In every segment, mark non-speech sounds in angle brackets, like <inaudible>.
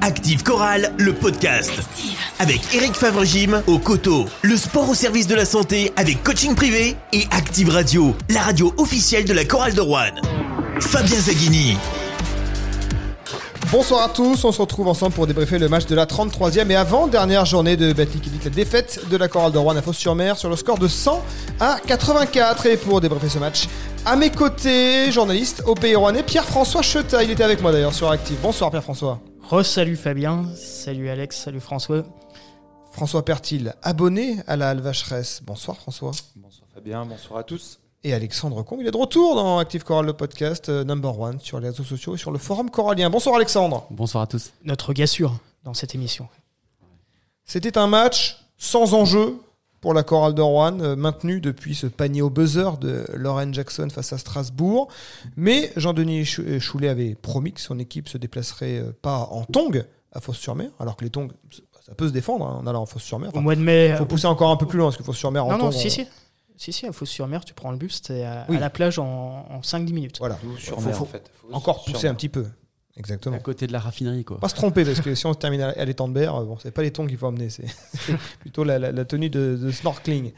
Active Chorale, le podcast. Avec Eric Favre-Gym au coteau. Le sport au service de la santé avec coaching privé. Et Active Radio, la radio officielle de la chorale de Rouen. Fabien Zaghini. Bonsoir à tous, on se retrouve ensemble pour débriefer le match de la 33e et avant-dernière journée de Elite, la défaite de la chorale de Rouen à Fos-sur-Mer sur le score de 100 à 84. Et pour débriefer ce match, à mes côtés, journaliste au Pays Rouennais, Pierre-François Cheta. Il était avec moi d'ailleurs sur Active. Bonsoir Pierre-François. Re-salut Fabien, salut Alex, salut François. François Pertil, abonné à la Alvacheresse. Bonsoir François. Bonsoir Fabien, bonsoir à tous. Et Alexandre Combe, il est de retour dans Active Choral, le podcast euh, number one sur les réseaux sociaux et sur le forum corallien. Bonsoir Alexandre. Bonsoir à tous. Notre gars sûr dans cette émission. C'était un match sans enjeu pour la chorale de Rouen, euh, maintenu depuis ce panier au buzzer de Lauren Jackson face à Strasbourg. Mais Jean-Denis euh, Choulet avait promis que son équipe se déplacerait euh, pas en tongs à Fos-sur-Mer, alors que les tongs, ça peut se défendre hein, en allant en Fos-sur-Mer. Au Enfin, mois de mai. faut pousser encore un peu plus loin, parce que Fos-sur-Mer en non, non, tongs, si, on- si. Si, si, à Fos-sur-Mer, tu prends le bus, t'es à, Oui. à la plage en, en 5-10 minutes. Voilà, Sur Faut- mer, faut en fait. Faut encore pousser un petit peu. Exactement. À côté de la raffinerie, quoi. Pas se tromper, parce que si on se <laughs> termine à l'étang de Berre, euh, bon, c'est pas les tongs qu'il faut emmener, <laughs> c'est plutôt la, la- la tenue de, de snorkeling.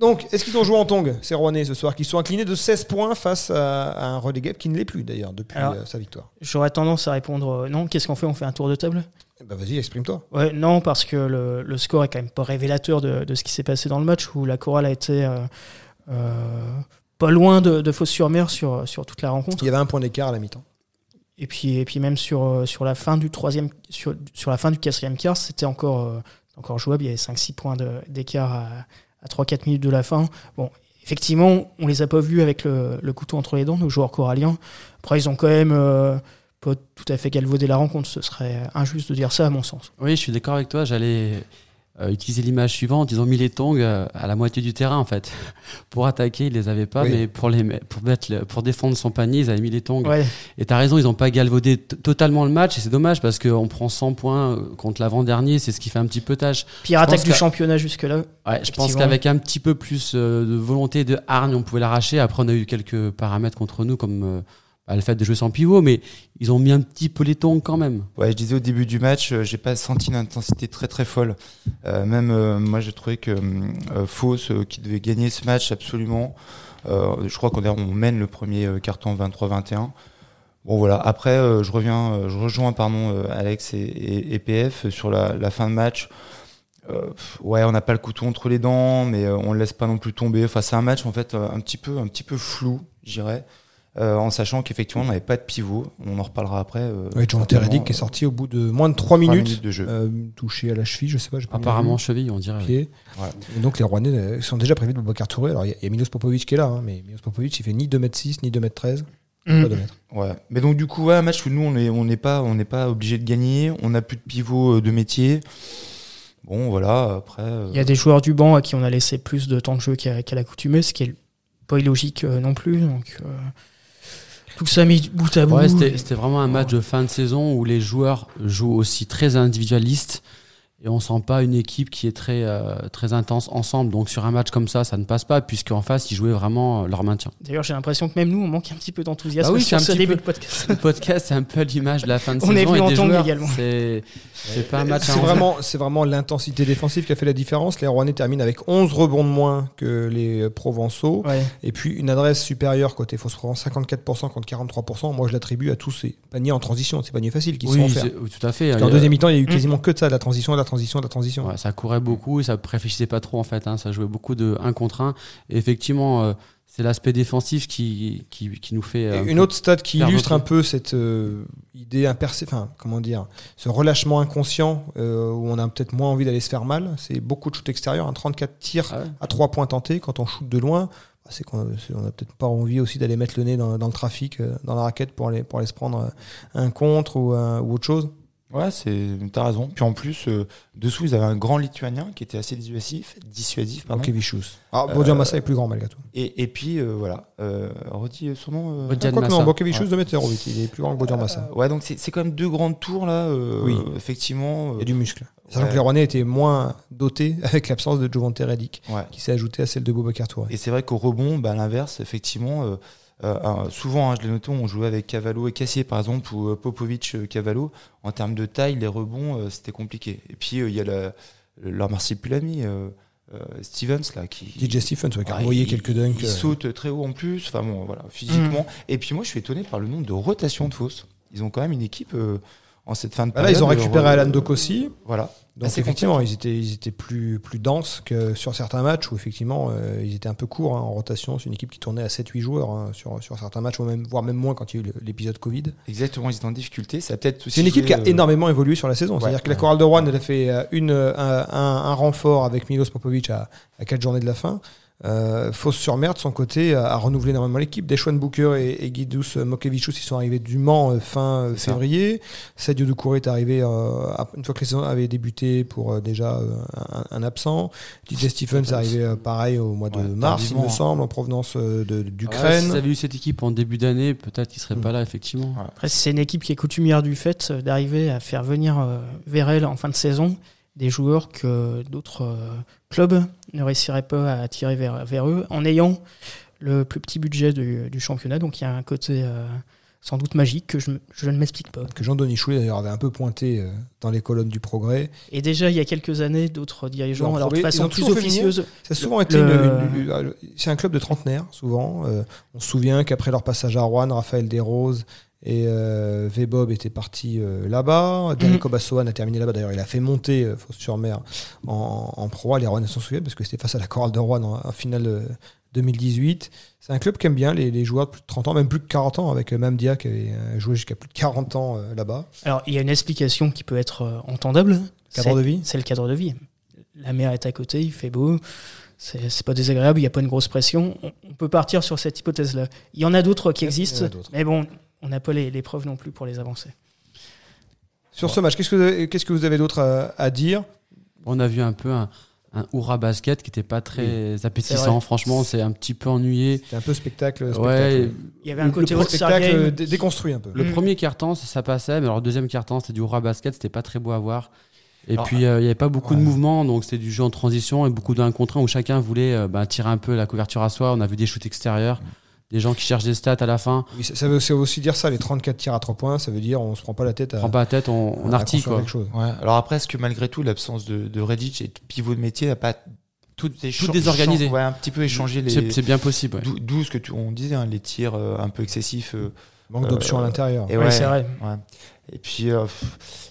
Donc, est-ce qu'ils ont joué en tongs, ces Rouennais, ce soir, qui sont inclinés de 16 points face à, à un relais qui ne l'est plus, d'ailleurs, depuis Alors- euh, sa victoire? J'aurais tendance à répondre euh, non. Qu'est-ce qu'on fait? On fait un tour de table? Eh ben, Vas-y, exprime-toi. Ouais, non, parce que le, le score est quand même pas révélateur de, de ce qui s'est passé dans le match où la chorale a été euh, euh, pas loin de, de Fos-sur-Mer sur, sur toute la rencontre. Il y avait un point d'écart à la mi-temps. Et puis, et puis même sur, euh, sur la fin du troisième, sur, sur la fin du quatrième quart, c'était encore, euh, encore jouable. Il y avait 5-6 points d'écart à, à 3-4 minutes de la fin. Bon, effectivement, on les a pas vus avec le, le couteau entre les dents, nos joueurs coralliens. Après, ils ont quand même euh, pas tout à fait galvaudé la rencontre. Ce serait injuste de dire ça, à mon sens. Oui, je suis d'accord avec toi. J'allais euh, utiliser l'image suivante. Ils ont mis les tongs euh, à la moitié du terrain, en fait. <laughs> pour attaquer, ils les avaient pas, Oui. mais pour, les, pour, mettre le- pour défendre son panier, ils avaient mis les tongs. Ouais, Et t'as raison, ils n'ont pas galvaudé totalement le match. Et c'est dommage parce qu'on prend 100 points euh, contre l'avant-dernier. C'est ce qui fait un petit peu tâche. pire attaque du championnat jusque-là. Ouais, je pense qu'avec un petit peu plus euh, de volonté de hargne, on pouvait l'arracher. Après, on a eu quelques paramètres contre nous, comme euh, le fait de jouer sans pivot, mais ils ont mis un petit peu les tongs quand même. Ouais, je disais au début du match, euh, j'ai pas senti une intensité très très folle. Euh, même euh, moi, j'ai trouvé que euh, Fauss, euh, qui devait gagner ce match absolument, je crois qu'on on mène le premier carton 23-21. Bon voilà. Après, je reviens, je rejoins pardon Alex et, et, PF sur la, fin de match. Ouais, on n'a pas le couteau entre les dents, mais on le laisse pas non plus tomber. Enfin, c'est un match en fait un petit peu, un petit peu flou, je dirais, euh, en sachant qu'effectivement on n'avait pas de pivot. On en reparlera après. euh, Oui, John certainement, Reddick est euh, sorti au bout de moins de 3 trois minutes, de jeu. euh, touché à la cheville, je sais pas. Apparemment, cheville, on dirait. Ouais. Et donc les Rouennais sont déjà prévus de Boubacar Touré. Alors il y a- il y, a Milos Popovic qui est là, hein, mais Milos Popovic il fait ni 2m6 ni 2m13. Mm. Pas 2 mètres. Ouais. Mais donc du coup, ouais, un match où nous on est, on n'est pas, on n'est pas obligé de gagner. On n'a plus de pivot de métier. Bon, voilà. Après. euh, Il y a des joueurs du banc à qui on a laissé plus de temps de jeu qu'à qu'à l'accoutumée, ce qui est pas illogique euh, non plus. Donc, euh, tout ça mis bout à bout. Ouais, c'était c'était vraiment un match de fin de saison où les joueurs jouent aussi très individualistes et on sent pas une équipe qui est très euh, très intense ensemble. Donc sur un match comme ça, ça ne passe pas puisqu'en face ils jouaient vraiment euh, leur maintien. D'ailleurs, j'ai l'impression que même nous, on manque un petit peu d'enthousiasme Ah oui, sur c'est un ce petit début peu. de podcast. <laughs> Le podcast, c'est un peu l'image de la fin de <laughs> On saison est venu et en des joueurs. également. C'est c'est pas un match C'est vraiment, c'est vraiment l'intensité défensive qui a fait la différence. Les Rouennais terminent avec 11 rebonds de moins que les euh, Provençaux. Ouais. Et puis une adresse supérieure côté Fos-Provence, 54% contre 43%. Moi je l'attribue à tous ces paniers en transition, ces paniers faciles qui se sont Oui, offerts. c'est- oui, tout à fait. A- deuxième mi-temps, il y a eu quasiment que de ça, de la transition, de la transition, de la transition. Ouais, ça courait beaucoup et ça réfléchissait pas trop en fait. hein. Ça jouait beaucoup de 1 contre 1. Et effectivement, euh, c'est l'aspect défensif qui, qui, qui nous fait. Euh, une autre stat qui illustre un peu cette euh, idée impercé, enfin comment dire, ce relâchement inconscient où on a peut-être moins envie d'aller se faire mal, c'est beaucoup de shoots extérieurs, un 34 tirs Ah ouais. à 3 points tentés quand on shoot de loin. bah, C'est qu'on n'a peut-être pas envie aussi d'aller mettre le nez dans, dans le trafic, dans la raquette pour aller, pour aller se prendre un contre ou, un- ou autre chose. Ouais, c'est, t'as raison. Puis en plus, euh, dessous, ils avaient un grand lituanien qui était assez dissuasif, dissuasif, pardon. Borkevichus. Alors, Euh, Bodian Massa est plus grand malgré tout. Et, et puis, euh, voilà. Euh, redis son nom. euh, Bodian Ah, quoi que Massa. non, Borkevichus Ouais. de 2m08, il est plus grand que Bodian Massa. Euh, ouais, donc c'est, c'est quand même deux grandes tours, là. euh, Oui. Effectivement. Il y a du muscle. Sachant Ouais. que les Rouennais étaient moins dotés <laughs> avec l'absence de Jovante Reddick, Ouais. qui s'est ajouté à celle de Boubacar Touré. Et c'est vrai qu'au rebond, bah, à l'inverse, effectivement, euh, souvent, hein, je l'ai noté, on jouait avec Cavallo et Cassier, par exemple, ou euh, Popovic, euh, Cavallo. En termes de taille, les rebonds, euh, c'était compliqué. Et puis, euh, il y a la- leur euh, euh, Stevens, là, qui. DJ ouais, qui a Ouais, envoyé il- quelques dunks. Il euh, saute très haut en plus, enfin bon, voilà, physiquement. Mm. Et puis moi, je suis étonné par le nombre de rotations de fausses. Ils ont quand même une équipe euh, en cette fin de bah là, ils ont période, récupéré euh, Alan Doc aussi. Voilà. Donc Assez effectivement, ils étaient, ils étaient plus, plus denses que sur certains matchs où effectivement euh, ils étaient un peu courts hein, en rotation. C'est une équipe qui tournait à 7-8 joueurs hein, sur, sur certains matchs, ou même, voire même moins quand il y a eu l'épisode Covid. Exactement, ils étaient en difficulté. Ça peut-être C'est une équipe qui a euh, énormément évolué sur la saison. ouais, C'est-à-dire que la. Chorale de Rouen, elle a fait une, un, un- un renfort avec Milos Popovic à, à 4 journées de la fin. Euh, Fosse-sur-Mer, de son côté, a, a renouvelé énormément l'équipe. Deshaun Booker et, et Guidous Mokevicius, ils sont arrivés du Mans euh, fin euh, février. Sadio Doucouré est arrivé euh, une fois que les saisons avaient débuté pour euh, déjà euh, un, un absent. DJ Stephens est arrivé euh, pareil au mois de Ouais, mars, il me hein. semble, en provenance euh, de- Ouais, d'Ukraine. S'ils avaient eu cette équipe en début d'année, peut-être qu'ils seraient Mm. pas là, effectivement. Après, c'est une équipe qui est coutumière du fait euh, d'arriver à faire venir euh, vers elle en fin de saison des joueurs que d'autres euh, clubs ne réussiraient pas à attirer vers, eux en ayant le plus petit budget du, du championnat. Donc il y a un côté euh, sans doute magique que je, je ne m'explique pas. que Jean-Denis Choulet d'ailleurs avait un peu pointé euh, dans les colonnes du progrès. Et déjà, il y a quelques années, d'autres dirigeants, alors de façon plus officieuse, Ça a souvent été Le- une- c'est un club de trentenaires souvent. Euh, on se souvient qu'après leur passage à Rouen, Raphaël Desroses et euh, V-Bob étaient partis euh, là-bas. Derek Obassoan a terminé là-bas. D'ailleurs, il a fait monter euh, Fos-sur-Mer en, en Pro A. Les Rouennais s'en souviennent parce que c'était face à la Chorale de Rouen en, en finale euh, 2018. C'est un club qui aime bien les, les joueurs de plus de 30 ans, même plus de 40 ans, avec euh, Mamdia qui avait euh, joué jusqu'à plus de 40 ans euh, là-bas. Alors, il y a une explication qui peut être euh, entendable. Cadre C'est- de vie C'est le cadre de vie. La mer est à côté, il fait beau, c'est pas désagréable, il n'y a pas une grosse pression. On, on peut partir sur cette hypothèse-là. Il y en a d'autres qui existent, mais bon, on n'a pas les, les preuves non plus pour les avancer. Sur ce match, qu'est-ce que vous avez, qu'est-ce que vous avez d'autre à, à dire? On a vu un peu un, un Oura basket qui n'était pas très appétissant. Franchement, c'est un petit peu ennuyé. C'était un peu spectacle. spectacle. Ouais, Il y avait un côté le spectacle déconstruit un peu. le Mm. premier carton, ça, ça passait, mais alors le deuxième carton, c'était du Oura basket, c'était pas très beau à voir. Et Alors, puis, euh, il n'y avait pas beaucoup de mouvements, donc c'était du jeu en transition et beaucoup d'un contre un où chacun voulait euh, bah, tirer un peu la couverture à soi. On a vu des shoots extérieurs, des gens qui cherchent des stats à la fin. Oui, ça, veut ça veut aussi dire ça, les 34 tirs à 3 points, ça veut dire on se prend pas la tête à, Prends pas la tête, on, on quoi. quelque chose. Ouais. Alors après, est-ce que malgré tout, l'absence de, de Redditch et de pivot de métier n'a pas tout, tout désorganisé. Ouais, un petit peu échangé les. C'est c'est bien possible. ouais. D'où ce que tu, on disait, hein, les tirs euh, un peu excessifs. euh, Manque Euh, d'options à l'intérieur. et Ouais, ouais, c'est vrai. Et puis, euh,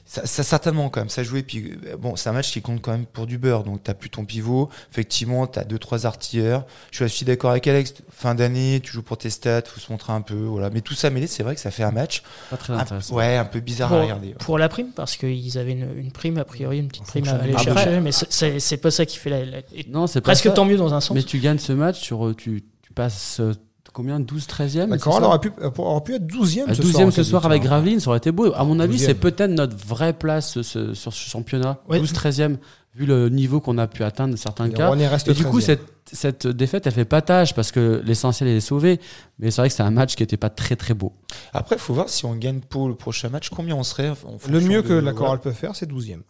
ça, ça certainement quand même, ça jouait. Puis euh, bon, c'est un match qui compte quand même pour du beurre. Donc t'as plus ton pivot. Effectivement, t'as deux trois artilleurs. Je suis aussi d'accord avec Alex. Fin d'année, tu joues pour tes stats, faut se montrer un peu. Voilà. Mais tout ça mêlé, c'est vrai que ça fait un match. Pas très un- intéressant. ouais, un peu bizarre Pour, à regarder. pour la prime, parce qu'ils avaient une, une prime, a priori, une petite En prime à aller chercher, Après- mais c'est- pas ça qui fait la. la- Non, c'est pas presque ça. tant mieux dans un sens. Mais tu gagnes ce match, sur, tu, tu passes euh, combien 12 13e La ça aurait pu, euh, aurait pu être 12e Euh, ce 12e soir. en ce fait, soir avec. Graveline, ça aurait été beau. À mon avis, 12e. c'est peut-être notre vraie place ce- sur ce championnat. Ouais. 12-13e, vu le niveau qu'on a pu atteindre dans certains Les cas. Rouennais restent Et du coup, 13e. cette, cette défaite, elle fait pas tâche parce que l'essentiel est sauvé. Mais c'est vrai que c'est un match qui était pas très très beau. Après, faut voir si on gagne pour le prochain match, combien on serait. en Le mieux de- que la voilà. Chorale peut faire, c'est 12e.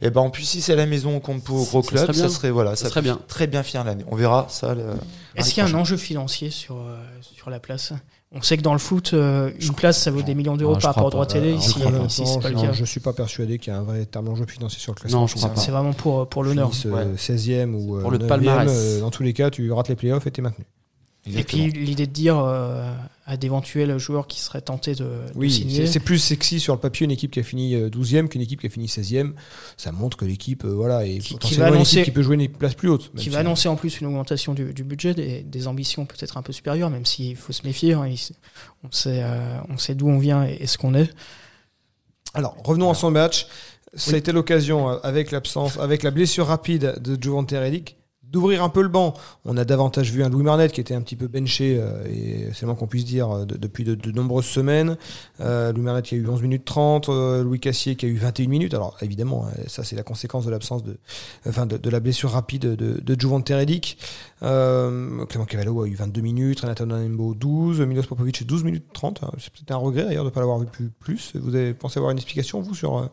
Et ben en plus si c'est à la maison on compte pour gros Ça club, serait bien. ça serait voilà, Ça ça, serait bien. très bien finir l'année. On verra ça. le- Est-ce qu'il y a un enjeu financier sur, euh, sur la place? On sait que dans le foot, euh, une place, ça vaut des millions d'euros Ah, par rapport au droit télé. Ah, Ici, pas. ici, c'est Non, pas le non, cas. je suis pas persuadé qu'il y a un vrai d'enjeu financier sur le classement. Non, je crois C'est- pas. C'est vraiment pour, pour l'honneur. Finisse, euh, Ouais. 16e ou euh, Pour le 9e, palmarès. euh, dans tous les cas, tu rates les playoffs et t'es maintenu. Et puis l'idée de dire euh, à d'éventuels joueurs qui seraient tentés de, de Oui, signer. c'est plus sexy sur le papier une équipe qui a fini euh, 12e qu'une équipe qui a fini 16e. Ça montre que l'équipe, euh, voilà, est Qui- qui potentiellement va une annoncer- équipe qui peut jouer une place plus haute. qui si- va annoncer en plus une augmentation du, du budget, des, des ambitions peut-être un peu supérieures, même s'il faut se méfier. hein, il- on sait, euh, on sait d'où on vient et, et ce qu'on est. Alors, revenons à son match. Ça a été l'occasion, euh, avec l'absence, avec la blessure rapide de Jovante Redick, d'ouvrir un peu le banc. On a davantage vu un Louis Marnet qui était un petit peu benché, euh, et c'est moins qu'on puisse dire, euh, de- depuis de, de nombreuses semaines. Euh, Louis Marnet qui a eu 11 minutes 30, euh, Louis Cassier qui a eu 21 minutes. Alors, évidemment, euh, ça c'est la conséquence de l'absence de, enfin, de, de la blessure rapide de, de Redick. Euh, Clément Cavallo a eu 22 minutes, Renata Nanembo 12, Milos Popovic 12 minutes 30. C'est peut-être un regret d'ailleurs de ne pas l'avoir vu plus, plus. Vous avez pensé avoir une explication, vous, sur...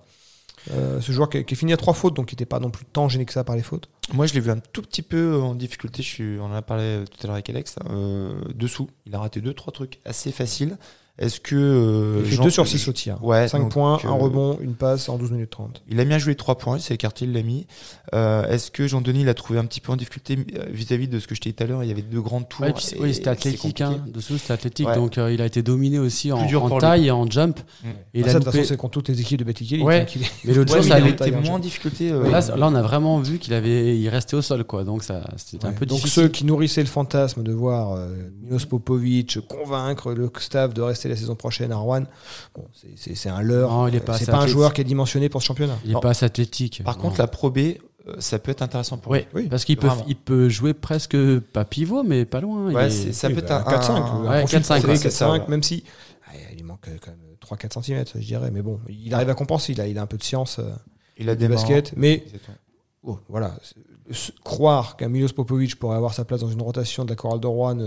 euh, ce joueur qui, est fini à trois fautes, donc qui n'était pas non plus tant gêné que ça par les fautes. Moi, je l'ai vu un tout petit peu en difficulté. On en a parlé tout à l'heure avec Alex. euh, dessous, il a raté deux, trois trucs assez faciles. Est-ce que euh, Il fait Jean- 2 sur 6 au tir. Ouais, 5 donc, points, euh, un rebond, une passe en 12 minutes 30. Il a bien joué 3 points, il s'est écarté, il l'a mis. Euh, Est-ce que Jean-Denis l'a trouvé un petit peu en difficulté euh, vis-à-vis de ce que je t'ai dit tout à l'heure? Il y avait deux grandes tours. Ouais, puis et oui, c'était athlétique. Hein. Dessous, c'était athlétique. Ouais. Donc, euh, il a été dominé aussi en, en taille et en jump. Mm. Et Ah, il ça, a de toute façon, c'est contre toutes les équipes de Betty Kelly. Ouais. Mais l'autre Ouais, jour, mais ça allait- était moins en difficulté. euh, là, on a vraiment vu qu'il avait, il restait au sol, quoi. Donc, ça, c'était un peu Donc difficile. ceux qui nourrissaient le fantasme de voir Milos Popovic convaincre le staff de rester la saison prochaine à Rouen, bon, c'est- un leurre. Il est pas C'est assez pas un joueur qui est dimensionné pour ce championnat. Il est Non. pas assez athlétique. Par Non. contre, la Pro B, euh, ça peut être intéressant pour Oui, lui. Oui, parce qu'il peut, il peut jouer presque pas pivot, mais pas loin. Il Ouais, est- c'est- ça Oui, peut bah, être un 4-5. un- un ouais, profil 4-5, pour ouais, les c'est ça, 4-5, ouais. même si ah, il manque quand même 3-4 cm, je dirais. Mais bon, il arrive à compenser. Il a, il a un peu de science euh, Il a des basket. Mais oh, voilà, croire qu'un Milos Popovic pourrait avoir sa place dans une rotation de la chorale de Rouen.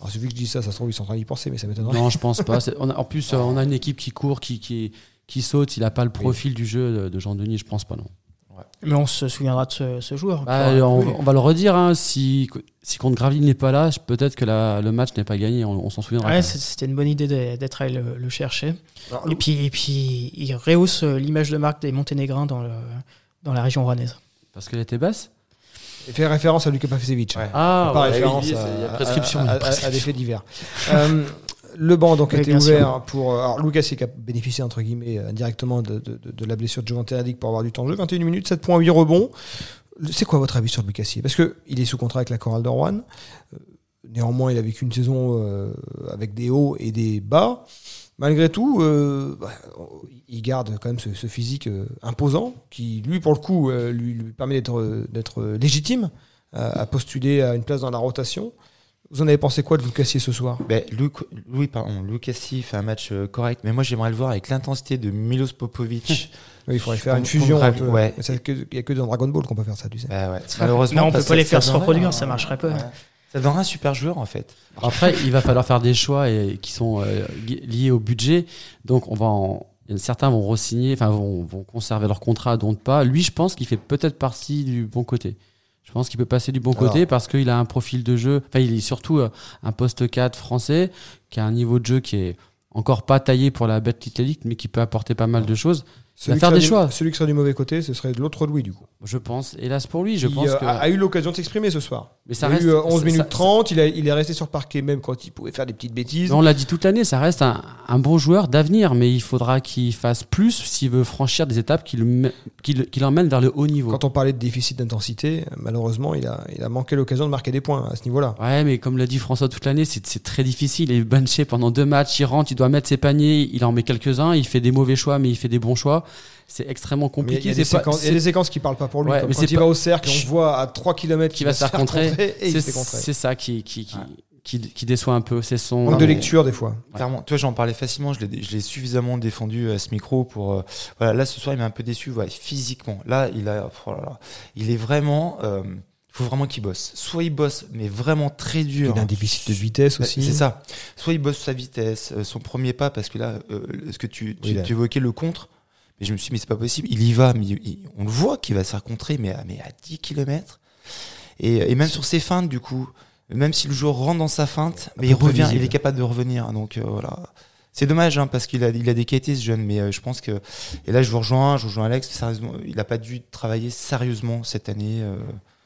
Alors, celui que je dis ça, ça se trouve, ils sont en train d'y penser, mais ça m'étonnerait. Non, je pense pas. C'est- on a- en plus, euh, on a une équipe qui court, qui, qui, qui saute. Il a pas le profil du jeu de, de Jean-Denis, je pense pas, non. Mais on se souviendra de ce, ce joueur. Bah, on, oui. on va le redire, hein, si, si contre Graville n'est pas là, peut-être que la- le match n'est pas gagné, on, on s'en souviendra. Ouais, c'était une bonne idée d'être allé le, le chercher. Alors, Et puis, et puis, il rehausse euh, l'image de marque des Monténégrins dans, le, dans la région rouennaise. Parce qu'elle était basse? Il fait référence à Luka Pavesevic. Ouais. Ah, Pas ouais, référence a à, prescription. à- il y a à- à- prescription. à des faits divers. <laughs> Euh, le banc donc, a été ouvert pour. euh, Alors, Lucas qui a bénéficié, entre guillemets, euh, indirectement de, de- de- de la blessure de Giovanni Radic pour avoir du temps de jeu. 21 minutes, 7.8 rebonds. C'est quoi votre avis sur Lucas Parce qu'il est sous contrat avec la Chorale de Rouen. Euh, Néanmoins, il a vécu une saison euh, avec des hauts et des bas. Malgré tout, euh, bah, il garde quand même ce, ce physique euh, imposant qui, lui, pour le coup, euh, lui, lui permet d'être d'être légitime à, à postuler à une place dans la rotation. Vous en avez pensé quoi de vous cassier ce soir? Ben, Luc, Louis, pardon, Lucassi fait un match euh, correct, mais moi j'aimerais le voir avec l'intensité de Milos Popovic. <laughs> Oui, Il faudrait faire une fusion. un ouais. Il n'y a que dans Dragon Ball qu'on peut faire ça, tu sais. Bah ouais, malheureusement. On peut parce pas les faire se reproduire, ça marcherait pas. Ouais. Ça donnerait un super joueur en fait. Après, il va falloir faire des choix et, qui sont euh, li- liés au budget. Donc, on va en- certains vont re-signer, enfin, vont, vont conserver leur contrat, d'autres pas. Lui, je pense qu'il fait peut-être partie du bon côté. Je pense qu'il peut passer du bon Alors. côté parce qu'il a un profil de jeu. Enfin, il est surtout euh, un poste 4 français qui a un niveau de jeu qui est encore pas taillé pour la bête Ligue, mais qui peut apporter pas mal de choses. Celui, faire des choix. Celui qui serait du mauvais côté, ce serait de l'autre Louis, du coup. Je pense, hélas pour lui, je Qui, pense euh, que. a, a eu l'occasion de s'exprimer ce soir. mais ça il a reste. eu euh, 11 ça- minutes ça- 30, il, a- il est resté sur parquet même quand il pouvait faire des petites bêtises. On l'a dit toute l'année, ça reste un, un bon joueur d'avenir, mais il faudra qu'il fasse plus s'il veut franchir des étapes qui, l'emmènent vers le haut niveau. Quand on parlait de déficit d'intensité, malheureusement, il a, il a manqué l'occasion de marquer des points à ce niveau-là. Ouais, mais comme l'a dit François toute l'année, c'est, c'est très difficile. Il est benché pendant deux matchs, il rentre, il doit mettre ses paniers, il en met quelques-uns, il fait des mauvais choix, mais il fait des bons choix. C'est extrêmement Mais il y, compliqué. a des c'est pas- séquences, il y a c'est- des séquences qui parlent pas pour lui. Ouais, comme mais quand il pas- va au cercle, on voit à 3 km Qui va se faire contrer. c'est, ça qui, qui, qui, Ouais. qui, qui déçoit un peu. C'est son. Manque de lecture des fois. Clairement, toi j'en parlais facilement, je l'ai, je l'ai suffisamment défendu à ce micro pour. euh, voilà, là ce soir il m'a un peu déçu, ouais, physiquement. Là il a, oh là là, il est vraiment. euh, il faut vraiment qu'il bosse. Soit il bosse, mais vraiment très dur. Il a un déficit de vitesse Ouais, aussi. C'est ça. Soit il bosse sa vitesse, euh, son premier pas, parce que là, euh, ce que tu, tu, Oui, là. tu évoquais le contre, mais je me suis dit, mais c'est pas possible. Il y va, mais il- on le voit qu'il va se faire contrer, mais à, mais à 10 km. Et, et même sur ses feintes, du coup, même si le joueur rentre dans sa feinte, mais il revient, il est capable de revenir. Donc euh, voilà. C'est dommage, hein, parce qu'il a, il a des qualités, ce jeune, mais euh, je pense que. Et là, je vous rejoins, je rejoins Alex, sérieusement, il n'a pas dû travailler sérieusement cette année. euh,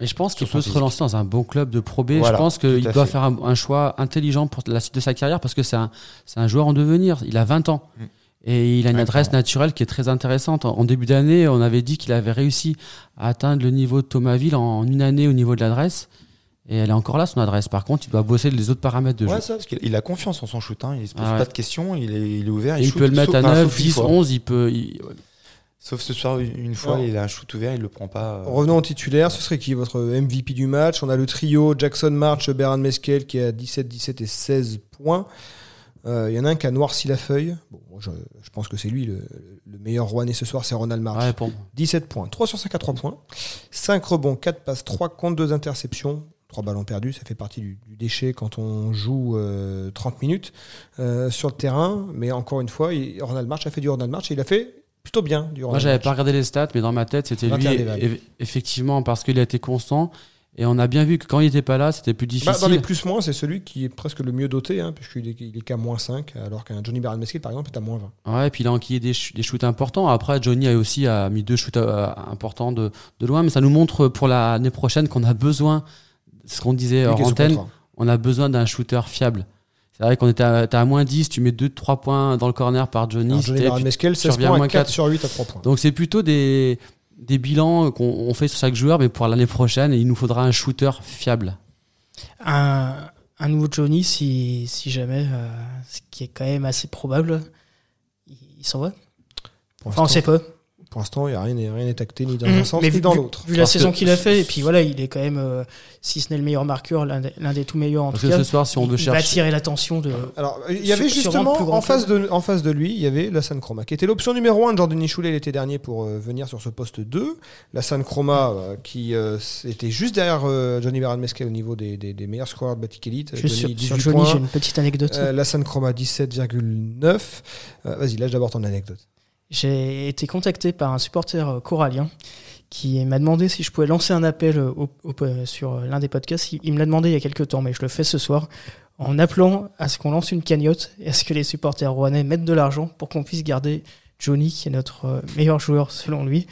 Et je pense qu'il peut se relancer dans un bon club de Pro B. Voilà, je pense qu'il doit fait. faire un, un choix intelligent pour la suite de sa carrière parce que c'est un, un joueur en devenir. Il a 20 ans. Mm. Et il a une adresse naturelle qui est très intéressante. En, début d'année, on avait dit qu'il avait réussi à atteindre le niveau de Thomasville en une année au niveau de l'adresse. Et elle est encore là, son adresse. Par contre, il doit bosser les autres paramètres de jeu. Ouais, ça, parce qu'il il a confiance en son shoot, hein, il se pose Ah ouais. pas de questions, il est, il est ouvert. Il shoot, peut le mettre à sauf- enfin, 9, sauf une 10, fois. 11. Il peut, il- Sauf ce soir, une fois, il a un shoot ouvert, il le prend pas. euh, Revenons au titulaire, ce serait qui votre MVP du match? On a le trio Jackson March, Beran Meskel qui a 17, 17 et 16 points. Euh, Il y en a un qui a noirci la feuille. Bon, moi, je, je pense que c'est lui le, le meilleur Rouennais ce soir, c'est Ronald March. ouais, pour- 17 points, 3 sur 5 à 3 points, 5 rebonds, 4 passes, 3 contre 2 interceptions, 3 ballons perdus, ça fait partie du, du déchet quand on joue euh, 30 minutes euh, sur le terrain. Mais encore une fois, il- Ronald March a fait du Ronald March et il a fait plutôt bien durant Moi, le j'avais pas regardé les stats, mais dans ma tête, c'était lui. 21 des Valls. eff- effectivement, parce qu'il a été constant. Et on a bien vu que quand il était pas là, c'était plus Bah, difficile. dans les plus-moins, c'est celui qui est presque le mieux doté, hein, puisqu'il est, il est qu'à moins 5, alors qu'un Johnny Baron Mesquil, par exemple, est à moins 20. Ouais, et puis il a enquillé des, des shoots importants. Après, Johnny a aussi a mis deux shoots euh, importants de, de loin, mais ça nous montre pour l'année prochaine qu'on a besoin, ce qu'on disait sous antenne, on a besoin d'un shooter fiable. C'est vrai qu'on était à, à moins 10, tu mets 2-3 points dans le corner par Johnny. Alors, Johnny Mesquil, tu 16 reviens à points, moins 4 4. sur 8 à 3 points. Donc c'est plutôt des, des bilans qu'on on fait sur chaque joueur, mais pour l'année prochaine, il nous faudra un shooter fiable. Un, un nouveau Johnny, si, si jamais, euh, ce qui est quand même assez probable, il, il s'en va? Enfin, on sait pas. Pour l'instant, il n'y a rien, rien n'est acté ni dans Mhm. un sens Mais ni vu- dans l'autre. Vu la saison qu'il a fait, et puis voilà, il est quand même, euh, si ce n'est le meilleur marqueur, l'un des, tout meilleurs en Parce tout que cas. ce soir, si on il, veut il va chercher. attirer l'attention de. Alors, il y avait Sur- justement en face, de, en face de lui, il y avait Lassane Chroma, qui était l'option numéro 1 de Jordan Choulet l'été dernier pour euh, venir sur ce poste 2. Lassane Chroma, euh, qui euh, était juste derrière euh, Johnny Baron Mesquil au niveau des, des- des meilleurs scoreurs de Batik Elite. Juste sur, Johnny, sur 18 Johnny, j'ai une petite anecdote. Euh, Lassane Chroma, 17,9. Euh, Vas-y, lâche d'abord ton anecdote. J'ai été contacté par un supporter euh, corallien qui m'a demandé si je pouvais lancer un appel euh, euh, sur l'un des podcasts. Il, me l'a demandé il y a quelques temps, mais je le fais ce soir, en appelant à ce qu'on lance une cagnotte et à ce que les supporters rouennais mettent de l'argent pour qu'on puisse garder Johnny, qui est notre meilleur joueur selon lui,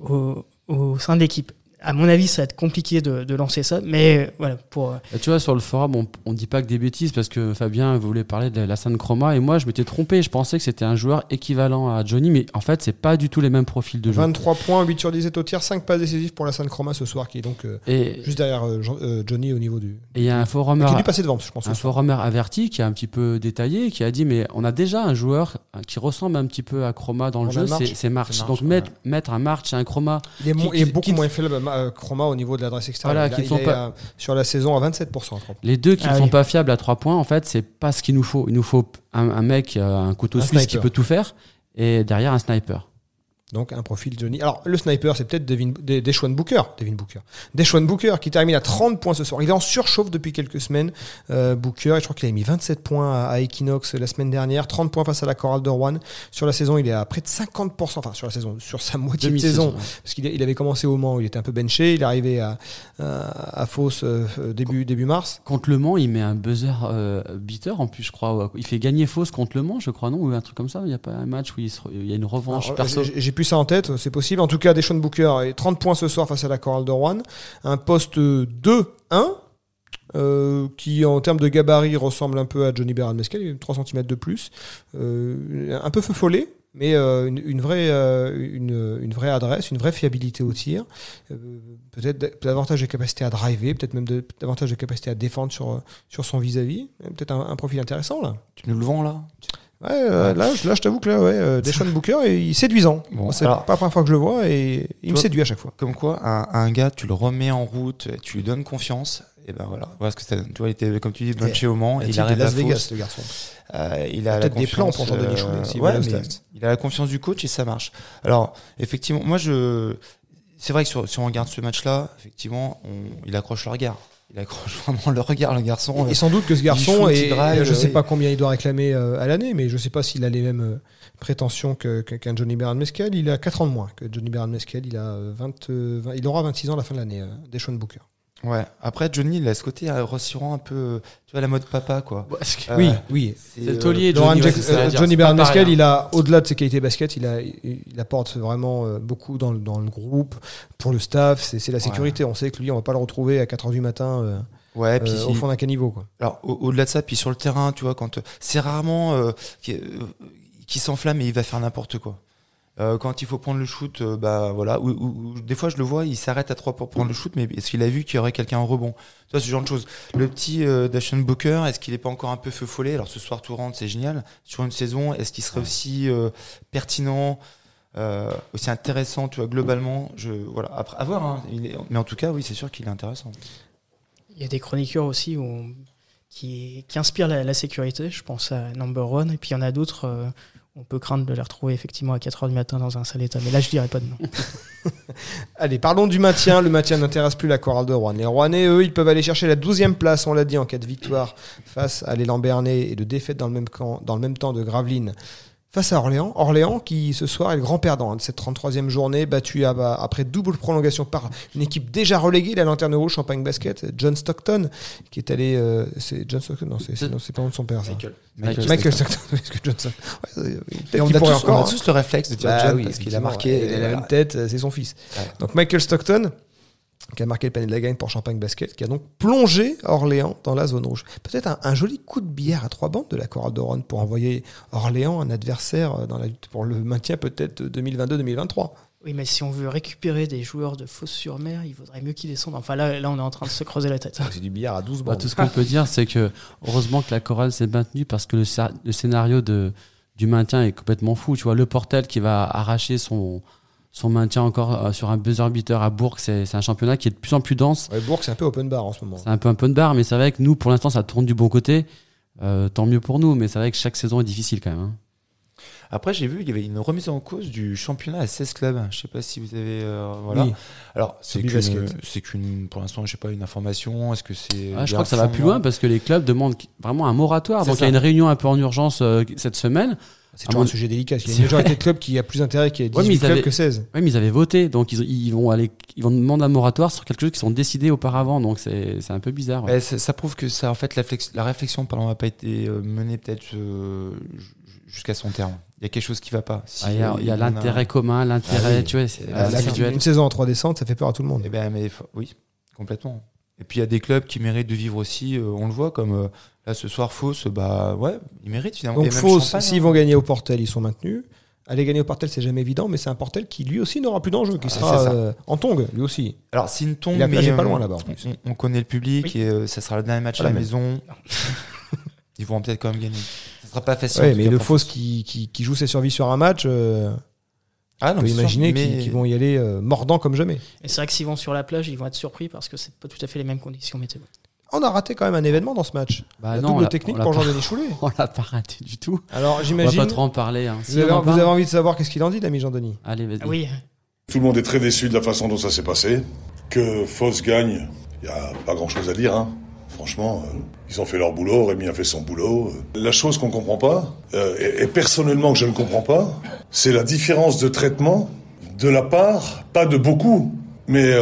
au, au sein de l'équipe. À mon avis, ça va être compliqué de, de lancer ça, mais euh, voilà, pour... euh, Et tu vois, sur le forum, on, on dit pas que des bêtises parce que Fabien voulait parler de la San Chroma et moi, je m'étais trompé. Je pensais que c'était un joueur équivalent à Johnny, mais en fait, c'est pas du tout les mêmes profils de jeu. 23 points, 8 sur 10 au tir, 5 passes décisives pour Lassane Chroma ce soir, qui est donc euh, Et juste derrière euh, Jean- euh, Johnny au niveau du. et il y a un forumer, Qui est dû passer devant, je pense. un forumer averti qui a un petit peu détaillé, qui a dit mais on a déjà un joueur qui ressemble un petit peu à Chroma dans le jeu, c'est March. Donc ouais. mettre, mettre un March et un Chroma Il est, qui- qui- beaucoup qui- moins faible, euh, Chroma, au niveau de l'adresse extérieure. Voilà, il a- qui ne il sont est, pas- euh, sur la saison à 27%. à trois points. Les deux qui ne Ah sont oui. pas fiables à 3 points, en fait, c'est pas ce qu'il nous faut. Il nous faut un, un mec, euh, un couteau Un suisse qui peut tout faire, et derrière un sniper. Donc un profil Johnny. Alors le sniper, c'est peut-être Devin, Deshaun Booker. Devin Booker. Deshaun Booker qui termine à 30 points ce soir. Il est en surchauffe depuis quelques semaines. Euh, Booker, et je crois qu'il a mis 27 points à, Equinox la semaine dernière, 30 points face à la Coral de Rouen. Sur la saison, il est à près de 50%. Enfin sur la saison, sur sa moitié de saison. Parce qu'il il avait commencé au Mans, où il était un peu benché. Il est arrivé à, à, à Fos euh, début, début mars. Contre Le Mans, il met un buzzer euh, beater en plus, je crois. Il fait gagner Fausse contre Le Mans, je crois, non? Ou un truc comme ça. Il n'y a pas un match où il, se- il y a une revanche Alors, perso. Ça en tête, c'est possible. En tout cas, Deshaun Booker est 30 points ce soir face à la Coral de Rouen. Un poste 2-1. euh, qui en termes de gabarit ressemble un peu à Johnny Beran Mescal, il a 3 cm de plus, Euh, un peu feu follet, mais euh, une, vraie, une, vraie adresse, une vraie fiabilité au tir, peut-être davantage de capacité à driver, peut-être même davantage de capacité à défendre sur, sur son vis-à-vis, peut-être un, un profil intéressant là. Tu nous le vends là? Ouais, euh, là, je- là, je t'avoue que là, ouais, euh, Deshaun Booker, est séduisant. Bon, c'est pas la première fois que je le vois et il me vois- séduit à chaque fois. Comme quoi, un, un gars, tu le remets en route, tu lui donnes confiance, et ben voilà. Voilà ce que ça donne. Tu vois, il était, comme tu dis, benché au Mans, il arrive à Las Vegas, ce garçon. Euh, il a la peut-être des plans confiance, pour Jean-Denis euh, ouais, il a la confiance du coach et ça marche. Alors, effectivement, moi, je, c'est vrai que sur- si on regarde ce match-là, effectivement, on- il accroche le regard. Il accroche vraiment le regard, le garçon. Et sans doute que ce garçon, et je sais oui. pas combien il doit réclamer euh, à l'année, mais je sais pas s'il a les mêmes euh, prétentions que- qu'un Johnny Beran Mescal. Il a 4 ans de moins que Johnny Beran Mescal. Il, a euh, 20, euh, 20 il aura 26 ans à la fin de l'année, Deshaun Booker. Ouais. Après, Johnny, il a ce côté euh, rassurant un peu, tu vois, la mode papa, quoi. Parce que- Euh, oui, oui. C'est le euh, taulier, Johnny, Jack- ouais, euh, Johnny Mescal, hein. il a, au-delà de ses qualités basket, il, a, il, apporte vraiment euh, beaucoup dans, le- dans le groupe, pour le staff. C'est la sécurité. On sait que lui, on va pas le retrouver à 4 h du matin euh, Ouais, puis au fond d'un caniveau. Quoi. Alors au- au-delà de ça, puis sur le terrain, tu vois, quand euh, c'est rarement euh, qui, euh, qui s'enflamme et il va faire n'importe quoi. Euh, quand il faut prendre le shoot, euh, bah voilà. Ou, ou- ou des fois, je le vois, il s'arrête à trois pour prendre le shoot, mais est-ce qu'il a vu qu'il y aurait quelqu'un en rebond? Vois, ce genre de choses. Le petit euh, Booker, est-ce qu'il est pas encore un peu feu follet? Alors ce soir, tout rentre, c'est génial. Sur une saison, est-ce qu'il serait aussi euh, pertinent? Euh, aussi intéressant, tu vois, globalement, je, voilà, après, à voir, hein, il est- mais en tout cas, oui, c'est sûr qu'il est intéressant. Il y a des chroniqueurs aussi où on- qui, qui inspirent la, la sécurité. Je pense à Number One. Et puis il y en a d'autres. On peut craindre de les retrouver effectivement à 4h du matin dans un sale état. Mais là, je dirais pas de nom. <laughs> Allez, parlons du maintien. Le maintien n'intéresse plus la chorale de Rouen. Les Rouennais, eux, ils peuvent aller chercher la 12e place, on l'a dit, en cas de victoire face à l'élan Bernay et de défaite dans le même, camp, dans le même temps de Gravelines face à Orléans. Orléans qui ce soir est le grand perdant hein, de cette 33e journée, battu à- bah, après double prolongation par une équipe déjà reléguée, la Lanterne Rouge Champagne Basket, John Stockton, qui est allé... euh, c'est John Stockton Non, c'est c'est- non, c'est pas le nom de son père, ça. Michael. Michael Stockton, <laughs> parce que Johnson. Ouais, euh, Et on a, pourrait tous, on a encore, hein. tous le réflexe de dire Bah John oui, parce qu'il a marqué. Il a la voilà. même tête, euh, c'est son fils. Ouais. Donc Michael Stockton, qui a marqué le panier de la gagne pour Champagne Basket, qui a donc plongé Orléans dans la zone rouge. Peut-être un, un joli coup de billard à trois bandes de la Chorale de Rhône pour envoyer Orléans un adversaire euh, dans la lutte pour le maintien peut-être 2022-2023. Oui, mais si on veut récupérer des joueurs de Fos-sur-Mer, il vaudrait mieux qu'ils descendent. Enfin, là, là, on est en train de se creuser la tête. C'est du billard à 12 Bah, bandes. tout ce qu'on peut dire, c'est que heureusement que la chorale s'est maintenue parce que le, scénario de, du maintien est complètement fou. Tu vois, le Portel qui va arracher son, son maintien encore euh, sur un buzzer beater à Bourg, c'est un championnat qui est de plus en plus dense. Ouais, Bourg, c'est un peu open bar en ce moment. C'est un peu un peu de barre, mais c'est vrai que nous, pour l'instant, ça tourne du bon côté. Euh, tant mieux pour nous, mais c'est vrai que chaque saison est difficile quand même. hein. Après, j'ai vu qu'il y avait une remise en cause du championnat à 16 clubs. Je sais pas si vous avez. euh, voilà. Oui. Alors, c'est qu'une, qu'une, pour l'instant, je sais pas, une information. Est-ce que c'est. Ah, je crois que ça va plus loin parce que les clubs demandent vraiment un moratoire. Donc il y a une réunion un peu en urgence euh, cette semaine. C'est toujours un sujet délicat. Il y a une majorité de clubs qui a plus intérêt qu'il y ait Ouais, mais 18 ils clubs avaient- que 16. Oui, mais ils avaient voté, donc ils, ils vont aller, ils vont demander un moratoire sur quelque chose qui sont décidés auparavant. Donc c'est un peu bizarre. ouais. Ouais, ça, ça prouve que ça, en fait, la, flex- la réflexion pardon, n'a pas été euh, menée peut-être euh, jusqu'à son terme. Il y a quelque chose qui va pas. Si, Ah, Il y a, l'intérêt commun, l'intérêt, Ah oui. tu vois, c'est Ah, une saison en 3 descentes, ça fait peur à tout le monde. Eh ben, mais oui, complètement. Et puis il y a des clubs qui méritent de vivre aussi. euh, on le voit comme euh, là ce soir, Fausse, bah ouais, ils méritent finalement. Donc Champagne, s'ils hein. vont gagner au Portel, ils sont maintenus. Aller gagner au Portel, c'est jamais évident, mais c'est un Portel qui lui aussi n'aura plus d'enjeu, qui Ah, sera euh, en tongue, lui aussi. Alors c'est une a mais pas loin là-bas en plus. On, on connaît le public Oui. et euh, ça sera le dernier match à la mais- maison. <laughs> Ils vont peut-être quand même gagner. Ça sera pas facile. Ouais, mais cas, le Fos qui, qui, qui joue ses survies sur un match, Ah on non, peut imaginer mais- qu'ils qu'ils vont y aller euh, mordant comme jamais. Et c'est vrai que s'ils vont sur la plage, ils vont être surpris parce que c'est pas tout à fait les mêmes conditions météo. On a raté quand même un événement dans ce match. Bah la non, on double l'a- technique on pour Jean-Denis Choulet. <laughs> On l'a pas raté du tout. Alors On va j'imagine. pas trop en parler. hein. Si, Vous, avez, on en vous parle avez envie de savoir qu'est-ce qu'il en dit, l'ami Jean-Denis Allez, vas-y. Oui, Tout le monde est très déçu de la façon dont ça s'est passé. Que Foss gagne, il n'y a pas grand-chose à dire. Hein. Franchement, euh, ils ont fait leur boulot, Rémi a fait son boulot. euh. La chose qu'on comprend pas, euh, et, personnellement que je ne comprends pas, c'est la différence de traitement de la part, pas de beaucoup, mais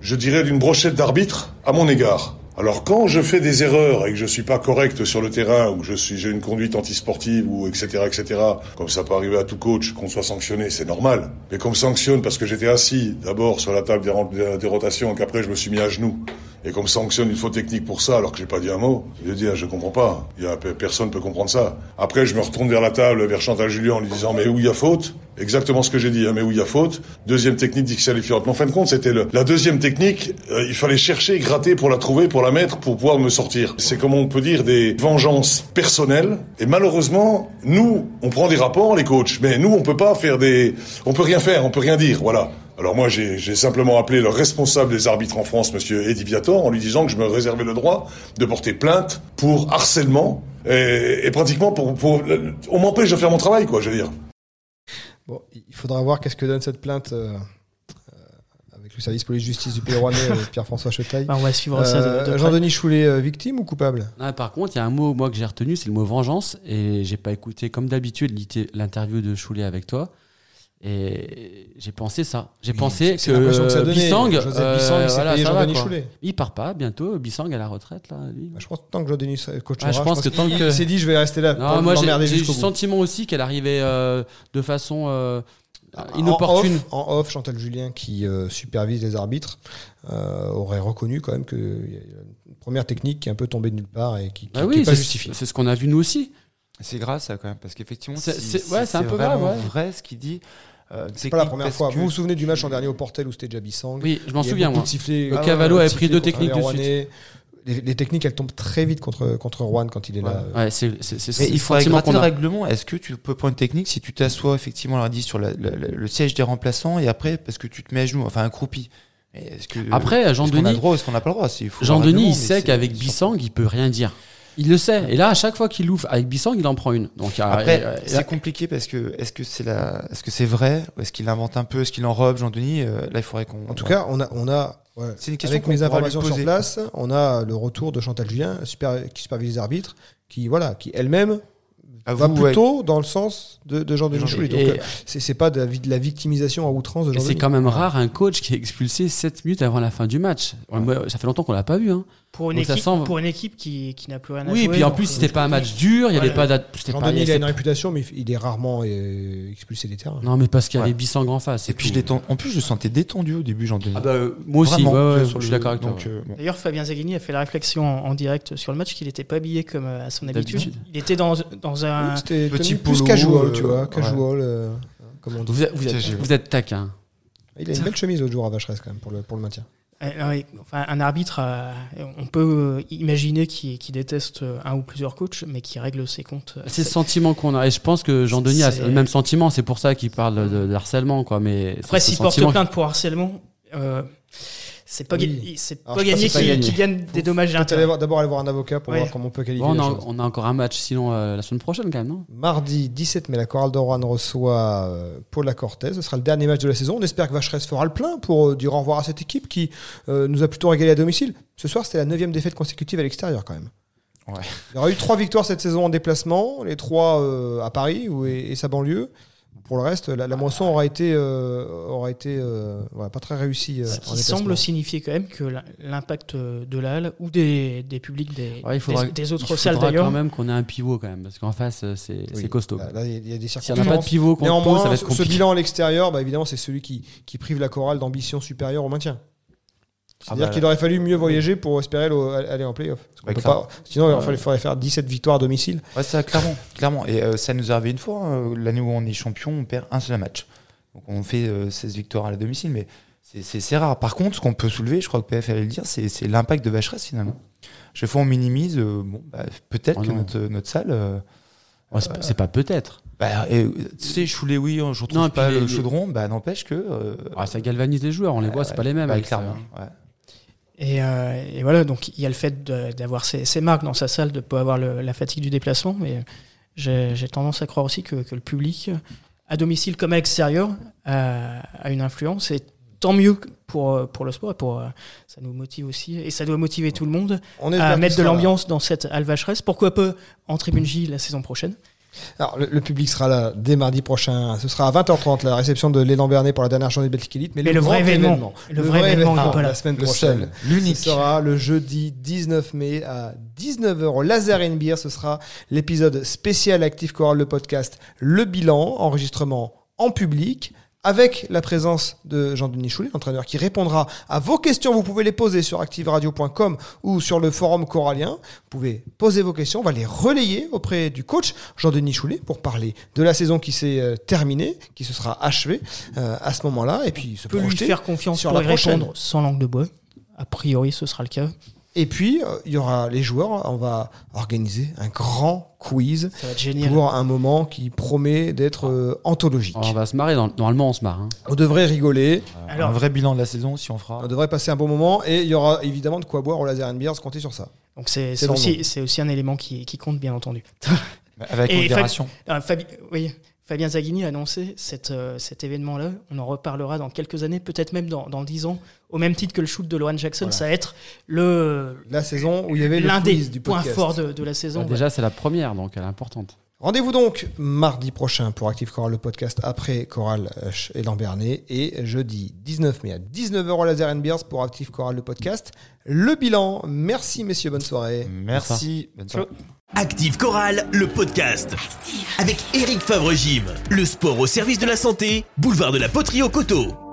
je dirais d'une brochette d'arbitres à mon égard. Alors quand je fais des erreurs et que je suis pas correct sur le terrain ou que je suis j'ai une conduite antisportive ou etc etc comme ça peut arriver à tout coach qu'on soit sanctionné c'est normal mais qu'on me sanctionne parce que j'étais assis d'abord sur la table des- des rotations et qu'après je me suis mis à genoux et qu'on me sanctionne une faute technique pour ça alors que j'ai pas dit un mot. Je dis je comprends pas. Y a personne peut comprendre ça. Après je me retourne vers la table vers Chantal Julien en lui disant mais où il y a faute? Exactement ce que j'ai dit hein, mais où il y a faute? Deuxième technique disqualifiante mais en fin de compte c'était la deuxième technique euh, il fallait chercher gratter pour la trouver pour la mettre pour pouvoir me sortir. C'est comme on peut dire des vengeances personnelles. Et malheureusement nous on prend des rapports les coachs. Mais nous on peut pas faire des on peut rien faire on peut rien dire. Voilà alors moi, j'ai simplement appelé le responsable des arbitres en France, Monsieur Eddie Viator, en lui disant que je me réservais le droit de porter plainte pour harcèlement et, et pratiquement pour, pour on m'empêche de faire mon travail, quoi, je veux dire. Bon, il faudra voir qu'est-ce que donne cette plainte euh, euh, avec le service police-justice du Pays Rouennais, euh, Pierre-François Chetaille. Bah, on va suivre ça de, Euh, de. Jean-Denis Choulet, euh, victime ou coupable? Ah, par contre, il y a un mot moi que j'ai retenu, c'est le mot vengeance, et j'ai pas écouté comme d'habitude l'interview de Choulet avec toi. Et j'ai pensé ça. J'ai pensé que ça que. Bissang, euh, Bissang, il voilà, ça va, part pas bientôt. Bissang à la retraite là. lui. Bah, je pense que tant que Jean-Denis coach Ah, je pense que tant il, que- il s'est dit je vais rester là Non, moi j'ai eu le sentiment aussi qu'elle arrivait euh, de façon euh, En inopportune. off, en off, Chantal Julien, qui supervise les arbitres, aurait reconnu quand même qu'il y a une première technique qui est un peu tombée de nulle part et qui n'est Bah oui, pas justifiée. c'est ce qu'on a vu nous aussi. C'est grave ça quand même, parce qu'effectivement, C'est- si- ouais, un peu vraiment grave, ouais. vrai ce qu'il dit. euh, C'est pas la technique première fois. que- Vous vous souvenez du match en dernier au Portel où c'était déjà Bissang Oui, je m'en souviens moi. Le ah, Cavallo avait pris deux techniques les de suite. Les, les techniques, elles tombent très vite contre, contre Rouen quand il est là. Ouais, c'est il faudrait sentiment gratter le règlement. Est-ce que tu peux prendre une technique si tu t'assois effectivement, dit, sur la- la- la- le siège des remplaçants et après parce que tu te mets à genoux, enfin un croupi. Mais Est-ce que Après, est-ce qu'on a le Jean-Denis, droit, est-ce qu'on n'a pas le droit? Faut Jean-Denis, il sait qu'avec Bissang, il peut rien dire. Il le sait. Et là, à chaque fois qu'il ouvre avec Bissang, il en prend une. Donc, Après, c'est compliqué parce que est-ce que c'est la, est-ce que c'est vrai? Ou est-ce qu'il invente un peu, est-ce qu'il enrobe Jean-Denis? Euh, Là, il faudrait qu'on. En tout cas, on a, on a ouais, c'est une question avec mes informations sur poser. place, on a le retour de Chantal Julien, super, qui supervise les arbitres, qui voilà, qui elle-même À va vous, ouais. plutôt dans le sens de, de Jean-Denis Jean- Chouli. Donc, et- euh, c'est c'est pas de la, vi- de la victimisation à outrance de Jean-Denis. c'est quand même rare un coach qui est expulsé 7 minutes avant la fin du match. Ça fait longtemps qu'on l'a pas vu. Hein. Pour une, Donc équipe, sent- pour une équipe qui, qui n'a plus rien à Oui, jouer. et puis en plus, euh, c'était pas un match dur, il y avait Voilà. pas d'at- c'était pas- il a une réputation, mais il est rarement euh, expulsé des terrains. Non, mais parce qu'il y avait Ouais. Bissang en face. Et puis je en plus je le sentais détendu au début, Jean. Ah bah, euh, moi aussi, Vraiment, ouais, ouais, sur je suis d'accord avec toi. bon. D'ailleurs, Fabien Zaghini a fait la réflexion en, en direct sur le match qu'il n'était pas habillé comme à son habitude. Il était dans, dans un. Petit tenu plus polo, casual, tu vois, casual, comme on dit. Vous êtes, vous, êtes, J'ai- vous êtes taquin. Il a une belle chemise l'autre jour à Vacheresse quand même pour le, pour le maintien. Euh, oui, enfin, un arbitre, a- on peut euh, imaginer qu'il déteste euh, un ou plusieurs coachs, mais qui règle ses comptes. euh, C'est le sentiment qu'on a. Et je pense que Jean-Denis a le même sentiment. C'est pour ça qu'il parle de, de harcèlement, quoi. Mais Après, s'il ce porte plainte pour harcellement, euh, c'est pas, Oui. ga- c'est pas gagné gagné. qu'il gagne des dommages voir- D'abord aller voir un avocat pour Ouais. voir comment on peut qualifier Bon, on, a, choses. on a encore un match, sinon euh, la semaine prochaine, quand même, non? Mardi 17 mai, la Chorale de Rouen reçoit euh, Paul Cortez. Ce sera le dernier match de la saison. On espère que Vacheresse fera le plein pour euh, dire au revoir à cette équipe qui euh, nous a plutôt régalé à domicile. Ce soir, c'était la neuvième défaite consécutive à l'extérieur quand même. Ouais. Il y aura eu trois victoires cette saison en déplacement, les trois euh, à Paris ou- et, et sa banlieue. Pour le reste, la, la moisson aura été, euh, aura été euh, ouais, pas très réussie. euh, Ce qui semble signifier quand même que l'im- l'impact de la halle ou des, des publics des, Ouais, il faudra, des, des autres il salles d'ailleurs. quand même qu'on ait un pivot, quand même. Parce qu'en face, c'est Oui. costaud. Là, il y a des Si on circonstances. n'a pas de pivot Néanmoins, ça va être ce- bilan à l'extérieur, bah, évidemment, c'est celui qui, qui prive la chorale d'ambition supérieure au maintien. C'est-à-dire Ah bah, qu'il aurait fallu mieux voyager pour espérer le- aller en playoff. Pas- sinon, il faudrait faire 17 victoires à domicile. Ouais, ça, clairement, clairement. Et euh, ça nous est arrivé une fois, hein, l'année où on est champion, on perd un seul match. Donc on fait euh, 16 victoires à la domicile, mais c'est- rare. Par contre, ce qu'on peut soulever, je crois que PF allait le dire, c'est l'impact de Vacheresse finalement. Chaque fois on minimise, euh, bon, bah, peut-être Oh que notre, notre salle. euh, Ouais, c'est pas- peut-être. bah, et, euh, tu sais, Choulet, oui, je retrouve Non, pas les- le chaudron, bah, n'empêche que. euh, Ah, ça galvanise les joueurs, on les voit, c'est pas les mêmes. bah, ça. clairement. ouais. Et, euh, et voilà, donc il y a le fait d'avoir ces, ces marques dans sa salle, de ne pas avoir le- la fatigue du déplacement, mais j'ai tendance à croire aussi que, que le public, à domicile comme à l'extérieur, a, a une influence. Et tant mieux pour, pour le sport, et pour, ça nous motive aussi, et ça doit motiver tout le monde On à mettre de l'ambiance dans cette Alvacheresse. Pourquoi pas en tribune J la saison prochaine Alors, le, le public sera là dès mardi prochain. Ce sera à 20h30, la réception de l'élan Bernet pour la dernière journée de Belgique Elite. Mais, Mais le grand vrai événement, le vrai événement, pas là. la semaine Le prochaine. l'unique. Ce sera le jeudi 19 mai à 19h au Laser and Beer. Ce sera l'épisode spécial Active Choral, le podcast Le Bilan, enregistrement en public. Avec la présence de Jean-Denis Choulet, l'entraîneur qui répondra à vos questions. Vous pouvez les poser sur activeradio.com ou sur le forum corallien. Vous pouvez poser vos questions. On va les relayer auprès du coach Jean-Denis Choulet pour parler de la saison qui s'est euh, terminée, qui se sera achevée euh, à ce moment-là. Et puis se peut lui faire confiance sur pour la prochaine. sans langue de bois. A priori, ce sera le cas. Et puis, euh, il y aura les joueurs. On va organiser un grand quiz Ça va être génial. pour un moment qui promet d'être euh, anthologique. On va se marrer, dans- normalement on se marre. hein. On devrait rigoler, Alors- un vrai bilan de la saison si on fera. on devrait passer un bon moment et il y aura évidemment de quoi boire au Laser and Beers. Comptez sur ça. Donc c'est aussi, c'est aussi un élément qui, qui compte, bien entendu. <laughs> Avec Et modération. Fabi- oui, Fabien Zaghini a annoncé cette, euh, cet événement-là. On en reparlera dans quelques années, peut-être même dans, dans 10 ans, au même titre que le shoot de Lohan Jackson. Voilà. Ça va être le La saison où il y avait l'un des du points forts de, de la saison. Bah, déjà, c'est la première, donc elle est importante. Rendez-vous donc mardi prochain pour Active Choral, le podcast après Choral euh, et Lambernet. Et jeudi 19 mai à 19h au Laser and Beers pour Active Choral, le podcast. Le bilan. Merci messieurs, bonne soirée. Merci. Bonne soirée. Active Chorale, le podcast. Avec Eric Favre-Gym. Le sport au service de la santé, boulevard de la Poterie au Coteau.